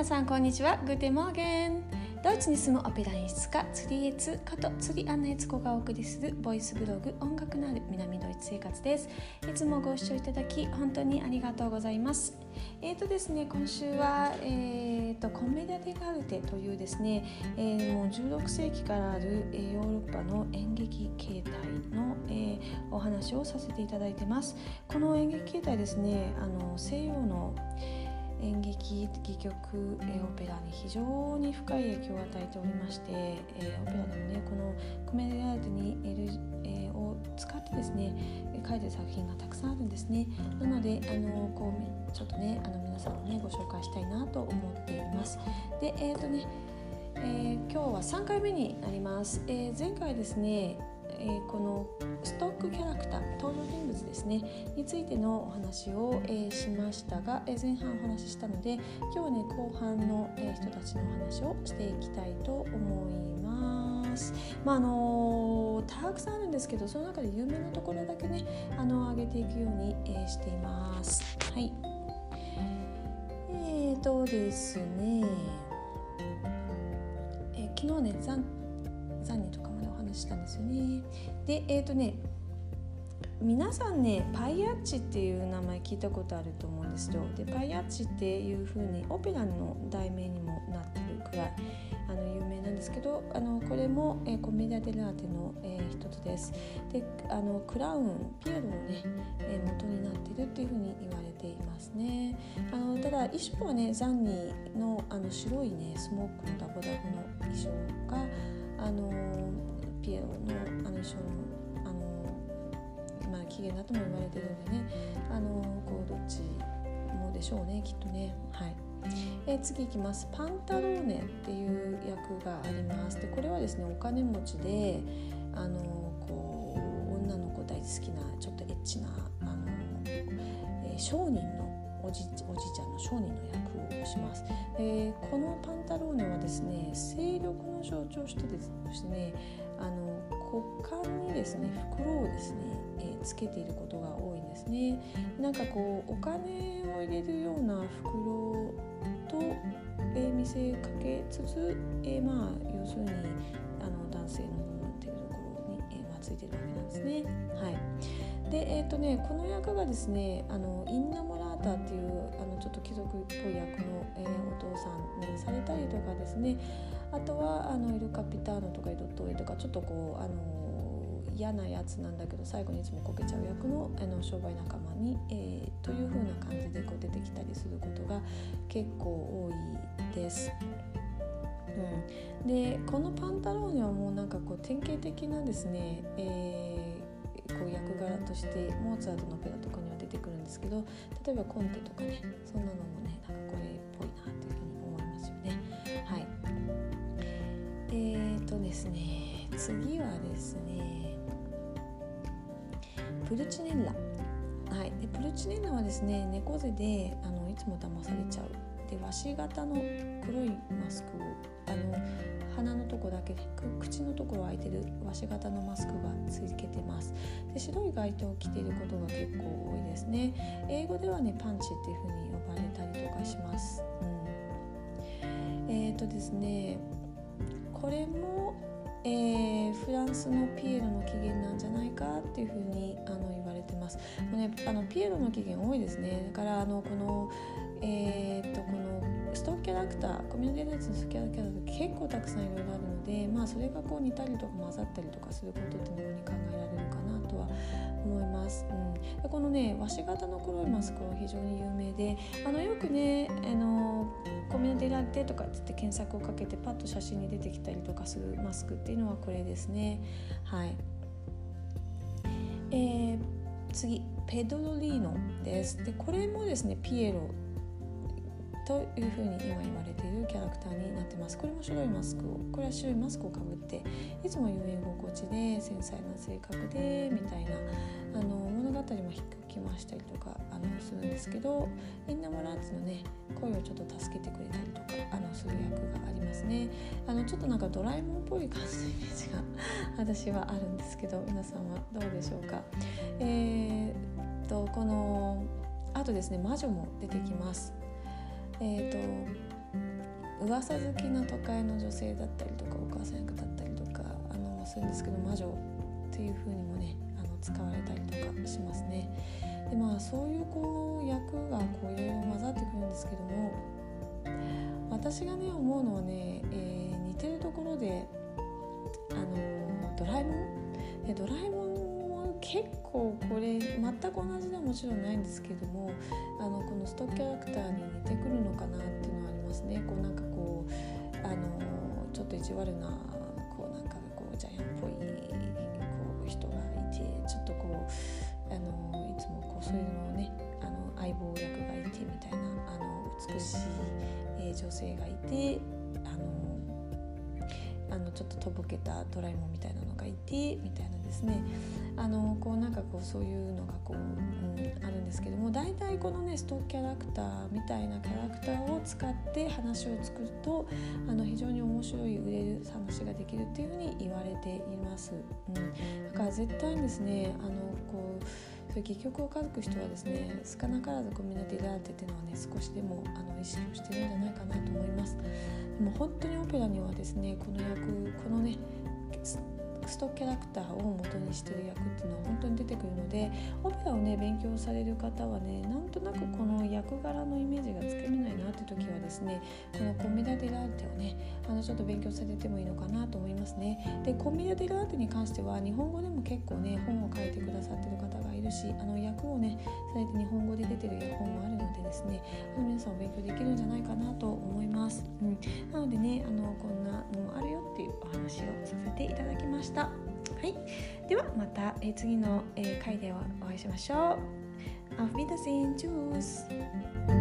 皆さんこんにちは。グーテモーゲンドイツに住むオペラ演出家釣りエツこと釣りアンナエツコがお送りするボイスブログ音楽のある南ドイツ生活です。いつもご視聴いただき本当にありがとうございます。えーとですね今週は、えーと、コメディ・デ・ガルテというですね、えー、もう16世紀からある、えー、ヨーロッパの演劇形態の、えー、お話をさせていただいてます。この演劇形態ですねあの西洋の演劇戯曲、え、オペラに非常に深い影響を与えておりまして、え、オペラでもねこのコメディアートに L、を使ってですね書いてる作品がたくさんあるんですね。なのであのこうちょっとねあの皆さんにねご紹介したいなと思っています。でえっ、ー、とねえー、今日は3回目になります、えー、前回ですねえー、このストックキャラクター登場人物ですねについてのお話を、えー、しましたが、えー、前半お話ししたので今日はね後半の、え人たちのお話をしていきたいと思います。まああのたくさんあるんですけどその中で有名なところだけねあの上げていくように、えしています。はいえーとですね、え昨日ねザンザンニとか話したんですよね。でえっ、ー、とね皆さんねパイアッチっていう名前聞いたことあると思うんですよ。でパイアッチっていう風にオペラの題名にもなってるくらいあの有名なんですけどあのこれも、えー、コメディア・デルアーテの、えー、一つです。であのクラウンピエロのね、えー、元になってるっていう風に言われていますね。あのただ衣装はねザンニーのあの白いねスモークのダボダボの衣装があのピエロのあのショーのあの、まあ、起源だとも言われてるんでねあのこうどっちもでしょうねきっとね。はい。え、次いきます。パンタローネっていう役がありますでこれはですねお金持ちであのこう女の子大好きなちょっとエッチなあの、えー、商人のおじおじいちゃんの商人の役をします、えー、このパンタローネはですね勢力の象徴してですねあの股間にですね袋をですね、えー、つけていることが多いんですね。なんかこうお金を入れるような袋と、えー、見せかけつつ、えー、まあ要するにあの男性の部分っていうところに、えーまあ、ついてるわけなんですね。はい。でえっ、ー、とねこの役がですねあのインナモラータっていうあのちょっと貴族っぽい役の、えー、お父さんにされたりとかですねあとはあのイルカピターノとかイドットウェイとかちょっとこうあの嫌なやつなんだけど最後にいつもこけちゃう役のあの商売仲間に、えー、という風な感じでこう出てきたりすることが結構多いです。うん、でこのパンタローネはもうなんかこう典型的なですね、えー、こう役柄としてモーツァルトのペラとかには出てくるんですけど例えばコンテとかねそんなのもねなんかこれですね。次はですね。プルチネッラ。はい、でプルチネッラはですね猫背であのいつも騙されちゃう。でわし型の黒いマスクをあの鼻のとこだけで口のところ開いてるわし型のマスクがつけてます。で白い街灯を着ていることが結構多いですね。英語ではねパンチっていう風に呼ばれたりとかします、うん、えっ、ー、とですねこれも、えー、フランスのピエロの起源なんじゃないかっていうふうにあの言われてます。もうね、あのピエロの起源多いですね。だからあのこのえー、っとこのストーンキャラクターコミュニティライツのストーンキャラクター結構たくさんいろいろあるので、まあ、それがこう似たりとか混ざったりとかすることっていうのに考えられるかなとは思ます。うん、でこのね和紙型の黒いマスクは非常に有名であのよくねあのコミュニティラテとかって検索をかけてパッと写真に出てきたりとかするマスクっていうのはこれですね。はいえー、次ペドロリーノです。でこれもですねピエロというふうに今言われているキャラクターになってます。これも白いマスクをこれは白いマスクをかぶっていつも遊園心地で繊細な性格でみたいなあの物語も引きましたりとかあのするんですけどインナモランツのね声をちょっと助けてくれたりとかあのする役がありますね。あのちょっとなんかドラえもんっぽい感じのイメージが私はあるんですけど皆さんはどうでしょうか。えー、っとこのあとですね魔女も出てきます。えーと、噂好きな都会の女性だったりとかお母さん役だったりとかあのするんですけど魔女っていう風にもねあの使われたりとかしますね。でまあそういうこう役がこういろいろ混ざってくるんですけども私がね思うのはね、えー、似てるところであのドラえもん？でドラえもん結構これ全く同じではもちろんないんですけどもあのこのストキャラクターに似てくるのかなっていうのはありますね。こうなんかこうあのちょっと意地悪なこうなんかこうジャイアンっぽいこう人がいてちょっとこうあのいつもこうそういうのをねあの相棒役がいてみたいなあの美しい、え、女性がいてあののちょっととぼけたドラえもんみたいなのがいてみたいなですねあのこうなんかこうそういうのがこう、うん、あるんですけども大体このねストックキャラクターみたいなキャラクターを使って話を作るとあの非常に面白い売れる話ができるっていうふうに言われています。うん、だから絶対にですねあのこうそういう戯曲を書く人はですね少なからずコミュニティであってっていうのはね少しでもあの意識をしてるんじゃないかなと思います。でも本当にオペラにはですねこの役このねストキャラクターを元にしてる役っていうのは本当に出てくるのでオペラをね勉強される方はねなんとなくこの役柄のイメージがつかめないなって時はですねこのコミダ・デラーテをねあのちょっと勉強されてもいいのかなと思いますね。でコミダ・デラーテに関しては日本語でも結構ね本を書いてくださってる方がいるしあの役をねされて日本語で出てる本もあるのでですねあの皆さんお勉強できるんじゃないかなと思います、うん、なのでねあのこんなのもあるよっていうお話をさせていただきましたはい、ではまた、え次の、え回でお会いしましょう。Auf Wiedersehen. Tschüss.